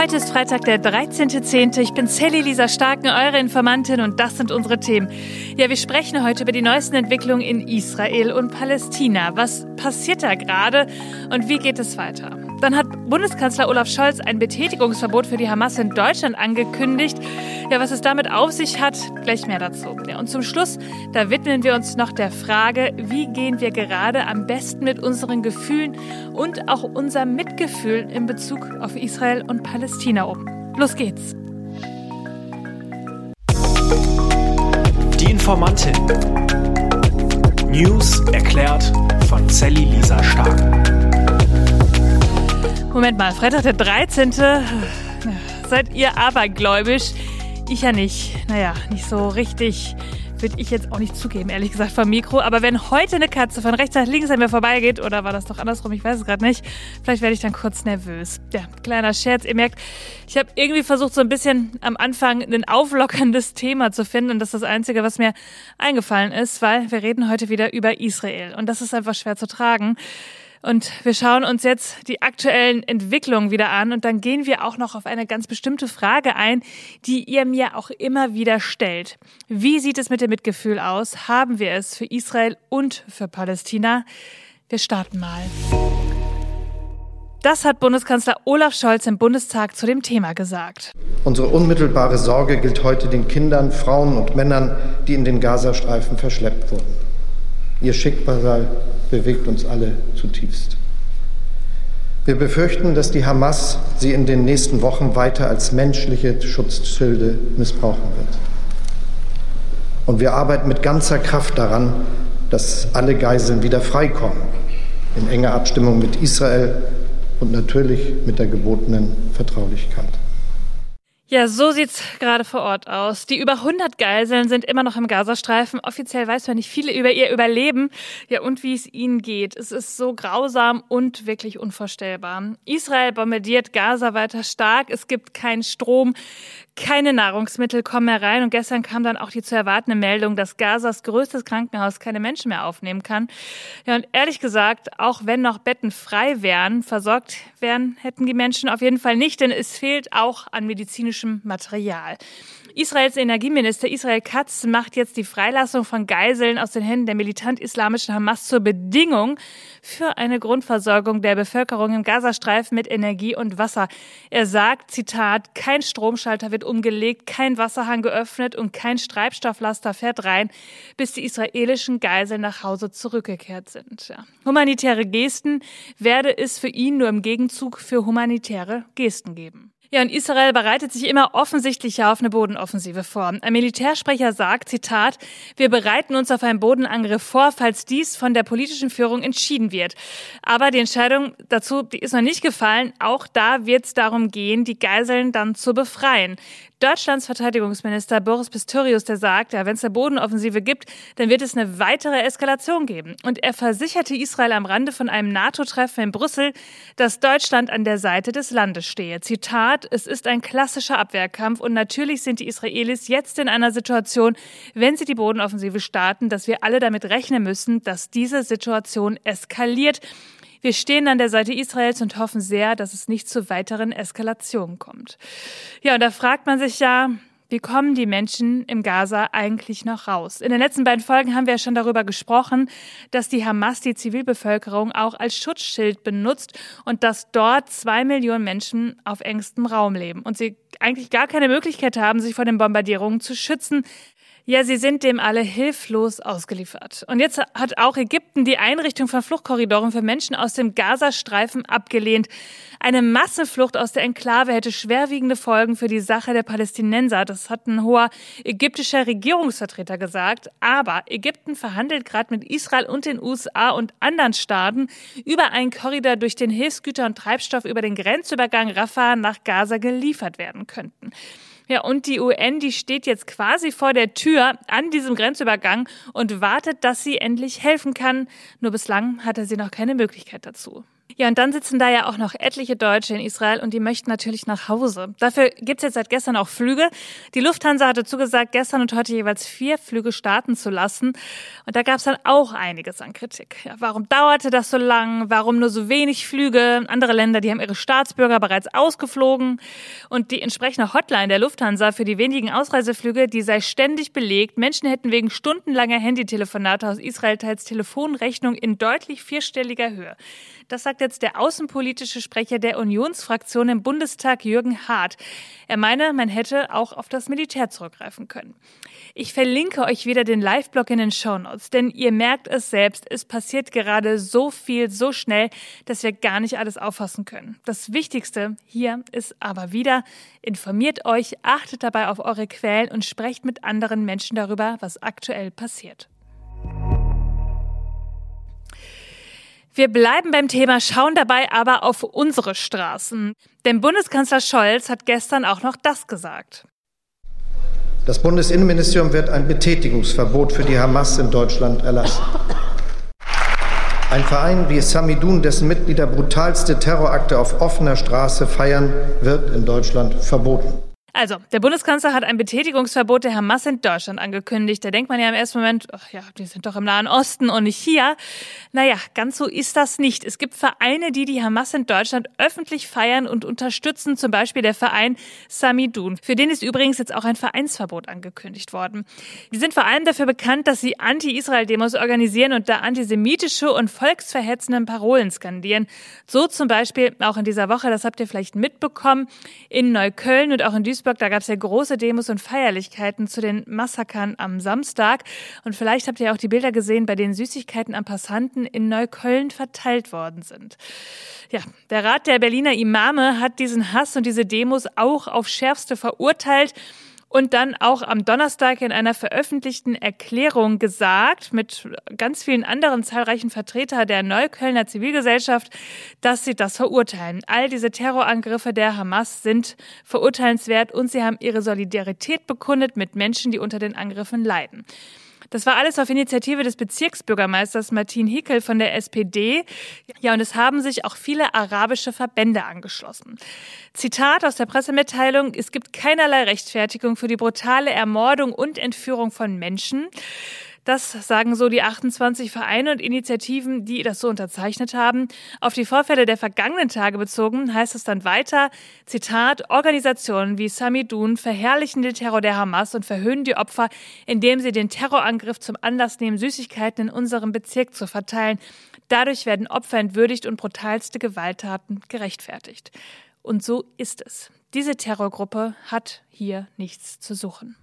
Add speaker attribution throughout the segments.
Speaker 1: Heute ist Freitag, der 13.10. Ich bin Sally Lisa Starken, eure Informantin und das sind unsere Themen. Ja, wir sprechen heute über die neuesten Entwicklungen in Israel und Palästina. Was passiert da gerade und wie geht es weiter? Dann hat Bundeskanzler Olaf Scholz ein Betätigungsverbot für die Hamas in Deutschland angekündigt. Ja, was es damit auf sich hat, gleich mehr dazu. Ja, und zum Schluss, da widmen wir uns noch der Frage, wie gehen wir gerade am besten mit unseren Gefühlen und auch unserem Mitgefühl in Bezug auf Israel und Palästina um. Los geht's.
Speaker 2: Die Informantin. News erklärt von Sally Lisa Stark.
Speaker 1: Moment mal, Freitag der 13. Seid ihr abergläubisch? Ich ja nicht. Naja, nicht so richtig. Würde ich jetzt auch nicht zugeben, ehrlich gesagt, vom Mikro. Aber wenn heute eine Katze von rechts nach links an mir vorbeigeht, oder war das doch andersrum, ich weiß es gerade nicht, vielleicht werde ich dann kurz nervös. Ja, kleiner Scherz. Ihr merkt, ich habe irgendwie versucht, so ein bisschen am Anfang ein auflockerndes Thema zu finden. Und das ist das Einzige, was mir eingefallen ist, weil wir reden heute wieder über Israel. Und das ist einfach schwer zu tragen. Und wir schauen uns jetzt die aktuellen Entwicklungen wieder an und dann gehen wir auch noch auf eine ganz bestimmte Frage ein, die ihr mir auch immer wieder stellt. Wie sieht es mit dem Mitgefühl aus? Haben wir es für Israel und für Palästina? Wir starten mal. Das hat Bundeskanzler Olaf Scholz im Bundestag zu dem Thema gesagt.
Speaker 3: Unsere unmittelbare Sorge gilt heute den Kindern, Frauen und Männern, die in den Gazastreifen verschleppt wurden. Ihr Schicksal bewegt uns alle zutiefst. Wir befürchten, dass die Hamas sie in den nächsten Wochen weiter als menschliche Schutzschilde missbrauchen wird. Und wir arbeiten mit ganzer Kraft daran, dass alle Geiseln wieder freikommen, in enger Abstimmung mit Israel und natürlich mit der gebotenen Vertraulichkeit.
Speaker 1: Ja, so sieht's gerade vor Ort aus. Die über 100 Geiseln sind immer noch im Gazastreifen. Offiziell weiß man nicht viele über ihr Überleben. Ja, und wie es ihnen geht. Es ist so grausam und wirklich unvorstellbar. Israel bombardiert Gaza weiter stark. Es gibt keinen Strom. Keine Nahrungsmittel kommen mehr rein. Und gestern kam dann auch die zu erwartende Meldung, dass Gazas größtes Krankenhaus keine Menschen mehr aufnehmen kann. Ja, und ehrlich gesagt, auch wenn noch Betten frei wären, versorgt werden hätten die Menschen auf jeden Fall nicht, denn es fehlt auch an medizinischem Material. Israels Energieminister Israel Katz macht jetzt die Freilassung von Geiseln aus den Händen der militant-islamischen Hamas zur Bedingung für eine Grundversorgung der Bevölkerung im Gazastreifen mit Energie und Wasser. Er sagt, Zitat, kein Stromschalter wird umgelegt, kein Wasserhahn geöffnet und kein Treibstofflaster fährt rein, bis die israelischen Geiseln nach Hause zurückgekehrt sind. Ja. Humanitäre Gesten werde es für ihn nur im Gegenzug für humanitäre Gesten geben. Ja, und Israel bereitet sich immer offensichtlicher auf eine Bodenoffensive vor. Ein Militärsprecher sagt, Zitat, wir bereiten uns auf einen Bodenangriff vor, falls dies von der politischen Führung entschieden wird. Aber die Entscheidung dazu, die ist noch nicht gefallen. Auch da wird es darum gehen, die Geiseln dann zu befreien. Deutschlands Verteidigungsminister Boris Pistorius, der sagt, ja, wenn es eine Bodenoffensive gibt, dann wird es eine weitere Eskalation geben. Und er versicherte Israel am Rande von einem NATO-Treffen in Brüssel, dass Deutschland an der Seite des Landes stehe. Zitat, es ist ein klassischer Abwehrkampf und natürlich sind die Israelis jetzt in einer Situation, wenn sie die Bodenoffensive starten, dass wir alle damit rechnen müssen, dass diese Situation eskaliert. Wir stehen an der Seite Israels und hoffen sehr, dass es nicht zu weiteren Eskalationen kommt. Ja, und da fragt man sich ja, wie kommen die Menschen im Gaza eigentlich noch raus? In den letzten beiden Folgen haben wir ja schon darüber gesprochen, dass die Hamas die Zivilbevölkerung auch als Schutzschild benutzt und dass dort zwei Millionen Menschen auf engstem Raum leben und sie eigentlich gar keine Möglichkeit haben, sich vor den Bombardierungen zu schützen. Ja, sie sind dem alle hilflos ausgeliefert. Und jetzt hat auch Ägypten die Einrichtung von Fluchtkorridoren für Menschen aus dem Gazastreifen abgelehnt. Eine Massenflucht aus der Enklave hätte schwerwiegende Folgen für die Sache der Palästinenser. Das hat ein hoher ägyptischer Regierungsvertreter gesagt. Aber Ägypten verhandelt gerade mit Israel und den USA und anderen Staaten über einen Korridor, durch den Hilfsgüter und Treibstoff über den Grenzübergang Rafah nach Gaza geliefert werden könnten. Ja, und die UN, die steht jetzt quasi vor der Tür an diesem Grenzübergang und wartet, dass sie endlich helfen kann. Nur bislang hatte sie noch keine Möglichkeit dazu. Ja, und dann sitzen da ja auch noch etliche Deutsche in Israel und die möchten natürlich nach Hause. Dafür gibt's jetzt seit gestern auch Flüge. Die Lufthansa hatte zugesagt, gestern und heute jeweils vier Flüge starten zu lassen. Und da gab's dann auch einiges an Kritik. Ja, warum dauerte das so lang? Warum nur so wenig Flüge? Andere Länder, die haben ihre Staatsbürger bereits ausgeflogen. Und die entsprechende Hotline der Lufthansa für die wenigen Ausreiseflüge, die sei ständig belegt. Menschen hätten wegen stundenlanger Handytelefonate aus Israel teils Telefonrechnung in deutlich vierstelliger Höhe. Das sagt jetzt der außenpolitische Sprecher der Unionsfraktion im Bundestag, Jürgen Hart. Er meine, man hätte auch auf das Militär zurückgreifen können. Ich verlinke euch wieder den Live-Blog in den Shownotes, denn ihr merkt es selbst, es passiert gerade so viel, so schnell, dass wir gar nicht alles auffassen können. Das Wichtigste hier ist aber wieder, informiert euch, achtet dabei auf eure Quellen und sprecht mit anderen Menschen darüber, was aktuell passiert. Wir bleiben beim Thema, schauen dabei aber auf unsere Straßen. Denn Bundeskanzler Scholz hat gestern auch noch das gesagt.
Speaker 3: Das Bundesinnenministerium wird ein Betätigungsverbot für die Hamas in Deutschland erlassen. Ein Verein wie Samidun, dessen Mitglieder brutalste Terrorakte auf offener Straße feiern, wird in Deutschland verboten.
Speaker 1: Also, der Bundeskanzler hat ein Betätigungsverbot der Hamas in Deutschland angekündigt. Da denkt man ja im ersten Moment, ach ja, die sind doch im Nahen Osten und nicht hier. Naja, ganz so ist das nicht. Es gibt Vereine, die die Hamas in Deutschland öffentlich feiern und unterstützen, zum Beispiel der Verein Samidun. Für den ist übrigens jetzt auch ein Vereinsverbot angekündigt worden. Die sind vor allem dafür bekannt, dass sie Anti-Israel-Demos organisieren und da antisemitische und volksverhetzende Parolen skandieren. So zum Beispiel auch in dieser Woche, das habt ihr vielleicht mitbekommen, in Neukölln und auch in Duisburg Duisburg, da gab es ja große Demos und Feierlichkeiten zu den Massakern am Samstag. Und vielleicht habt ihr auch die Bilder gesehen, bei denen Süßigkeiten an Passanten in Neukölln verteilt worden sind. Ja, der Rat der Berliner Imame hat diesen Hass und diese Demos auch auf schärfste verurteilt und dann auch am Donnerstag in einer veröffentlichten Erklärung gesagt, mit ganz vielen anderen zahlreichen Vertretern der Neuköllner Zivilgesellschaft, dass sie das verurteilen. All diese Terrorangriffe der Hamas sind verurteilenswert und sie haben ihre Solidarität bekundet mit Menschen, die unter den Angriffen leiden. Das war alles auf Initiative des Bezirksbürgermeisters Martin Hickel von der SPD. Ja, und es haben sich auch viele arabische Verbände angeschlossen. Zitat aus der Pressemitteilung, es gibt keinerlei Rechtfertigung für die brutale Ermordung und Entführung von Menschen. Das sagen so die 28 Vereine und Initiativen, die das so unterzeichnet haben. Auf die Vorfälle der vergangenen Tage bezogen heißt es dann weiter, Zitat, Organisationen wie Samidun verherrlichen den Terror der Hamas und verhöhnen die Opfer, indem sie den Terrorangriff zum Anlass nehmen, Süßigkeiten in unserem Bezirk zu verteilen. Dadurch werden Opfer entwürdigt und brutalste Gewalttaten gerechtfertigt. Und so ist es. Diese Terrorgruppe hat hier nichts zu suchen.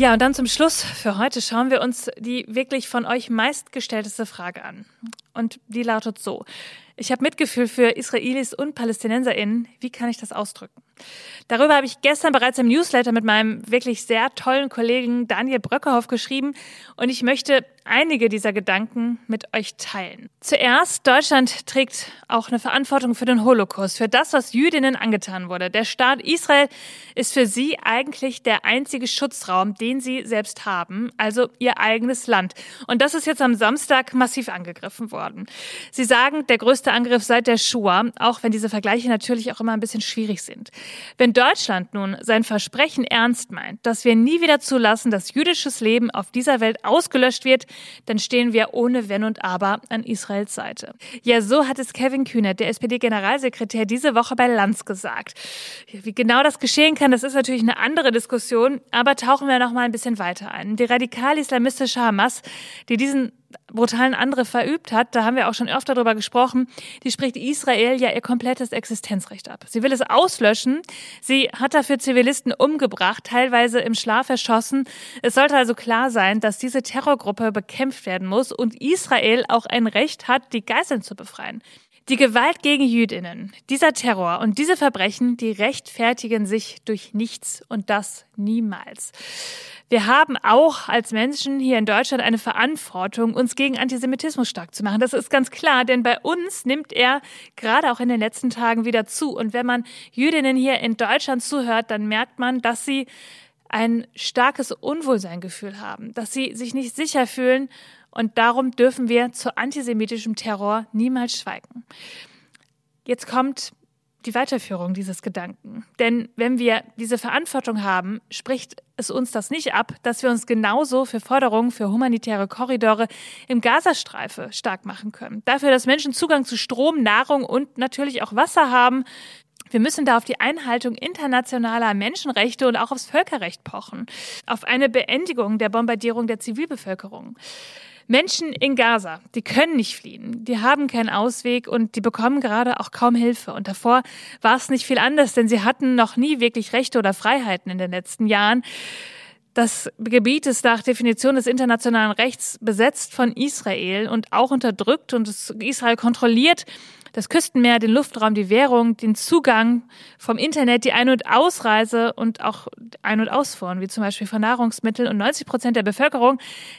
Speaker 1: Ja, und dann zum Schluss für heute schauen wir uns die wirklich von euch meistgestellteste Frage an. Und die lautet so. Ich habe Mitgefühl für Israelis und PalästinenserInnen. Wie kann ich das ausdrücken? Darüber habe ich gestern bereits im Newsletter mit meinem wirklich sehr tollen Kollegen Daniel Bröckerhoff geschrieben und ich möchte einige dieser Gedanken mit euch teilen. Zuerst, Deutschland trägt auch eine Verantwortung für den Holocaust, für das, was Jüdinnen angetan wurde. Der Staat Israel ist für sie eigentlich der einzige Schutzraum, den sie selbst haben, also ihr eigenes Land. Und das ist jetzt am Samstag massiv angegriffen worden. Sie sagen, der größte Angriff seit der Shoah, auch wenn diese Vergleiche natürlich auch immer ein bisschen schwierig sind. Wenn Deutschland nun sein Versprechen ernst meint, dass wir nie wieder zulassen, dass jüdisches Leben auf dieser Welt ausgelöscht wird, dann stehen wir ohne Wenn und Aber an Israels Seite. Ja, so hat es Kevin Kühnert, der SPD-Generalsekretär, diese Woche bei Lanz gesagt. Wie genau das geschehen kann, das ist natürlich eine andere Diskussion, aber tauchen wir noch mal ein bisschen weiter ein. Die radikal-islamistische Hamas, die diesen brutalen Angriff verübt hat, da haben wir auch schon öfter darüber gesprochen, die spricht Israel ja ihr komplettes Existenzrecht ab. Sie will es auslöschen. Sie hat dafür Zivilisten umgebracht, teilweise im Schlaf erschossen. Es sollte also klar sein, dass diese Terrorgruppe bekämpft werden muss und Israel auch ein Recht hat, die Geiseln zu befreien. Die Gewalt gegen Jüdinnen, dieser Terror und diese Verbrechen, die rechtfertigen sich durch nichts und das niemals. Wir haben auch als Menschen hier in Deutschland eine Verantwortung, uns gegen Antisemitismus stark zu machen. Das ist ganz klar, denn bei uns nimmt er gerade auch in den letzten Tagen wieder zu. Und wenn man Jüdinnen hier in Deutschland zuhört, dann merkt man, dass sie ein starkes Unwohlseingefühl haben, dass sie sich nicht sicher fühlen Und darum dürfen wir zu antisemitischem Terror niemals schweigen. Jetzt kommt die Weiterführung dieses Gedanken. Denn wenn wir diese Verantwortung haben, spricht es uns das nicht ab, dass wir uns genauso für Forderungen für humanitäre Korridore im Gazastreife stark machen können. Dafür, dass Menschen Zugang zu Strom, Nahrung und natürlich auch Wasser haben. Wir müssen da auf die Einhaltung internationaler Menschenrechte und auch aufs Völkerrecht pochen. Auf eine Beendigung der Bombardierung der Zivilbevölkerung. Menschen in Gaza, die können nicht fliehen, die haben keinen Ausweg und die bekommen gerade auch kaum Hilfe. Und davor war es nicht viel anders, denn sie hatten noch nie wirklich Rechte oder Freiheiten in den letzten Jahren. Das Gebiet ist nach Definition des internationalen Rechts besetzt von Israel und auch unterdrückt und Israel kontrolliert das Küstenmeer, den Luftraum, die Währung, den Zugang vom Internet, die Ein- und Ausreise und auch Ein- und Ausfuhren, wie zum Beispiel von Nahrungsmitteln. Und 90 Prozent der Bevölkerung,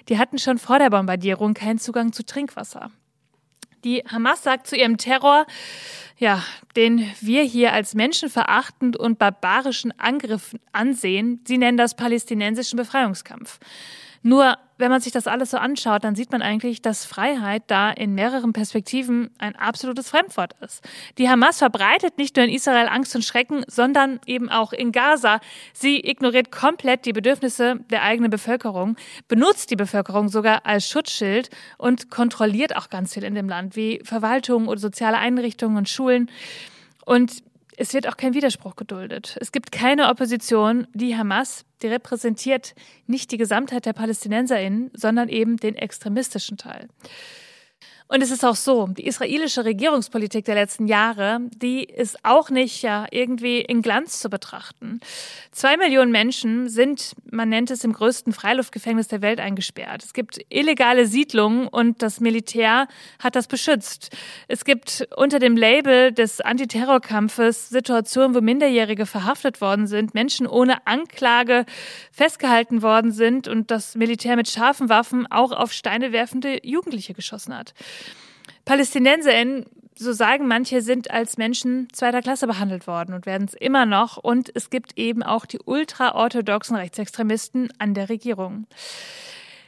Speaker 1: die hatten schon vor der Bombardierung keinen Zugang zu Trinkwasser. Die Hamas sagt zu ihrem Terror, ja, den wir hier als menschenverachtend und barbarischen Angriff ansehen, sie nennen das palästinensischen Befreiungskampf. Nur wenn man sich das alles so anschaut, dann sieht man eigentlich, dass Freiheit da in mehreren Perspektiven ein absolutes Fremdwort ist. Die Hamas verbreitet nicht nur in Israel Angst und Schrecken, sondern eben auch in Gaza. Sie ignoriert komplett die Bedürfnisse der eigenen Bevölkerung, benutzt die Bevölkerung sogar als Schutzschild und kontrolliert auch ganz viel in dem Land, wie Verwaltung oder soziale Einrichtungen und Schulen. Und es wird auch kein Widerspruch geduldet. Es gibt keine Opposition. Die Hamas, die repräsentiert nicht die Gesamtheit der PalästinenserInnen, sondern eben den extremistischen Teil. Und es ist auch so, die israelische Regierungspolitik der letzten Jahre, die ist auch nicht ja irgendwie in Glanz zu betrachten. Zwei Millionen Menschen sind, man nennt es im größten Freiluftgefängnis der Welt eingesperrt. Es gibt illegale Siedlungen und das Militär hat das beschützt. Es gibt unter dem Label des Antiterrorkampfes Situationen, wo Minderjährige verhaftet worden sind, Menschen ohne Anklage festgehalten worden sind und das Militär mit scharfen Waffen auch auf Steine werfende Jugendliche geschossen hat. PalästinenserInnen, so sagen manche, sind als Menschen zweiter Klasse behandelt worden und werden es immer noch. Und es gibt eben auch die ultraorthodoxen Rechtsextremisten an der Regierung.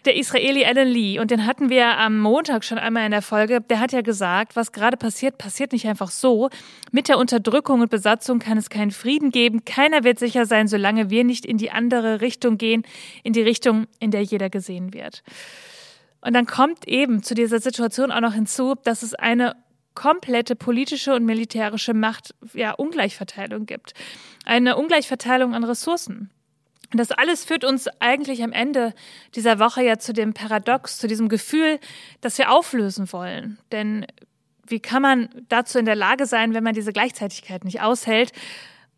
Speaker 1: Der Israeli Alan Lee, und den hatten wir am Montag schon einmal in der Folge, der hat ja gesagt, was gerade passiert, passiert nicht einfach so. Mit der Unterdrückung und Besatzung kann es keinen Frieden geben. Keiner wird sicher sein, solange wir nicht in die andere Richtung gehen, in die Richtung, in der jeder gesehen wird. Und dann kommt eben zu dieser Situation auch noch hinzu, dass es eine komplette politische und militärische Macht, ja, Ungleichverteilung gibt. Eine Ungleichverteilung an Ressourcen. Und das alles führt uns eigentlich am Ende dieser Woche ja zu dem Paradox, zu diesem Gefühl, das wir auflösen wollen. Denn wie kann man dazu in der Lage sein, wenn man diese Gleichzeitigkeit nicht aushält?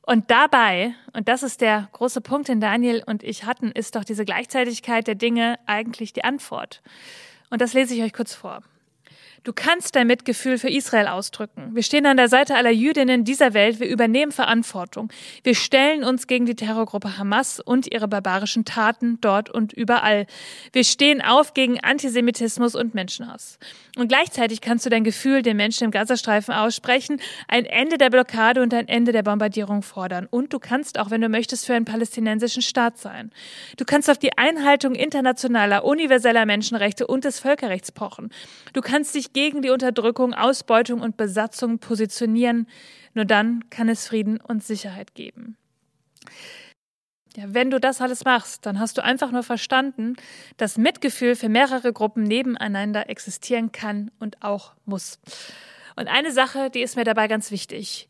Speaker 1: Und dabei, und das ist der große Punkt, den Daniel und ich hatten, ist doch diese Gleichzeitigkeit der Dinge eigentlich die Antwort. Und das lese ich euch kurz vor. Du kannst dein Mitgefühl für Israel ausdrücken. Wir stehen an der Seite aller Jüdinnen dieser Welt. Wir übernehmen Verantwortung. Wir stellen uns gegen die Terrorgruppe Hamas und ihre barbarischen Taten dort und überall. Wir stehen auf gegen Antisemitismus und Menschenhass. Und gleichzeitig kannst du dein Gefühl den Menschen im Gazastreifen aussprechen, ein Ende der Blockade und ein Ende der Bombardierung fordern. Und du kannst auch, wenn du möchtest, für einen palästinensischen Staat sein. Du kannst auf die Einhaltung internationaler, universeller Menschenrechte und des Völkerrechts pochen. Du kannst dich gegen die Unterdrückung, Ausbeutung und Besatzung positionieren. Nur dann kann es Frieden und Sicherheit geben. Ja, wenn du das alles machst, dann hast du einfach nur verstanden, dass Mitgefühl für mehrere Gruppen nebeneinander existieren kann und auch muss. Und eine Sache, die ist mir dabei ganz wichtig.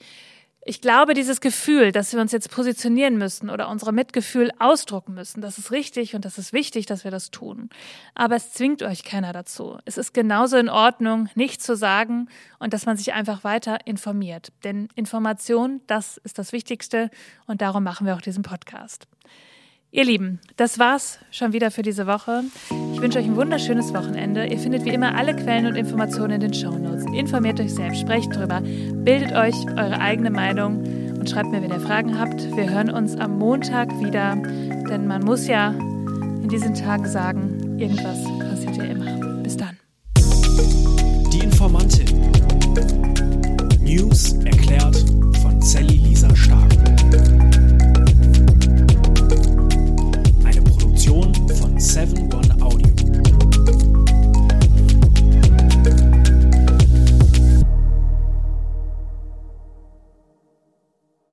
Speaker 1: Ich glaube, dieses Gefühl, dass wir uns jetzt positionieren müssen oder unsere Mitgefühl ausdrucken müssen, das ist richtig und das ist wichtig, dass wir das tun. Aber es zwingt euch keiner dazu. Es ist genauso in Ordnung, nichts zu sagen und dass man sich einfach weiter informiert. Denn Information, das ist das Wichtigste und darum machen wir auch diesen Podcast. Ihr Lieben, das war's schon wieder für diese Woche. Ich wünsche euch ein wunderschönes Wochenende. Ihr findet wie immer alle Quellen und Informationen in den Shownotes. Informiert euch selbst, sprecht drüber, bildet euch eure eigene Meinung und schreibt mir, wenn ihr Fragen habt. Wir hören uns am Montag wieder, denn man muss ja in diesen Tagen sagen, irgendwas passiert ja immer. Bis dann.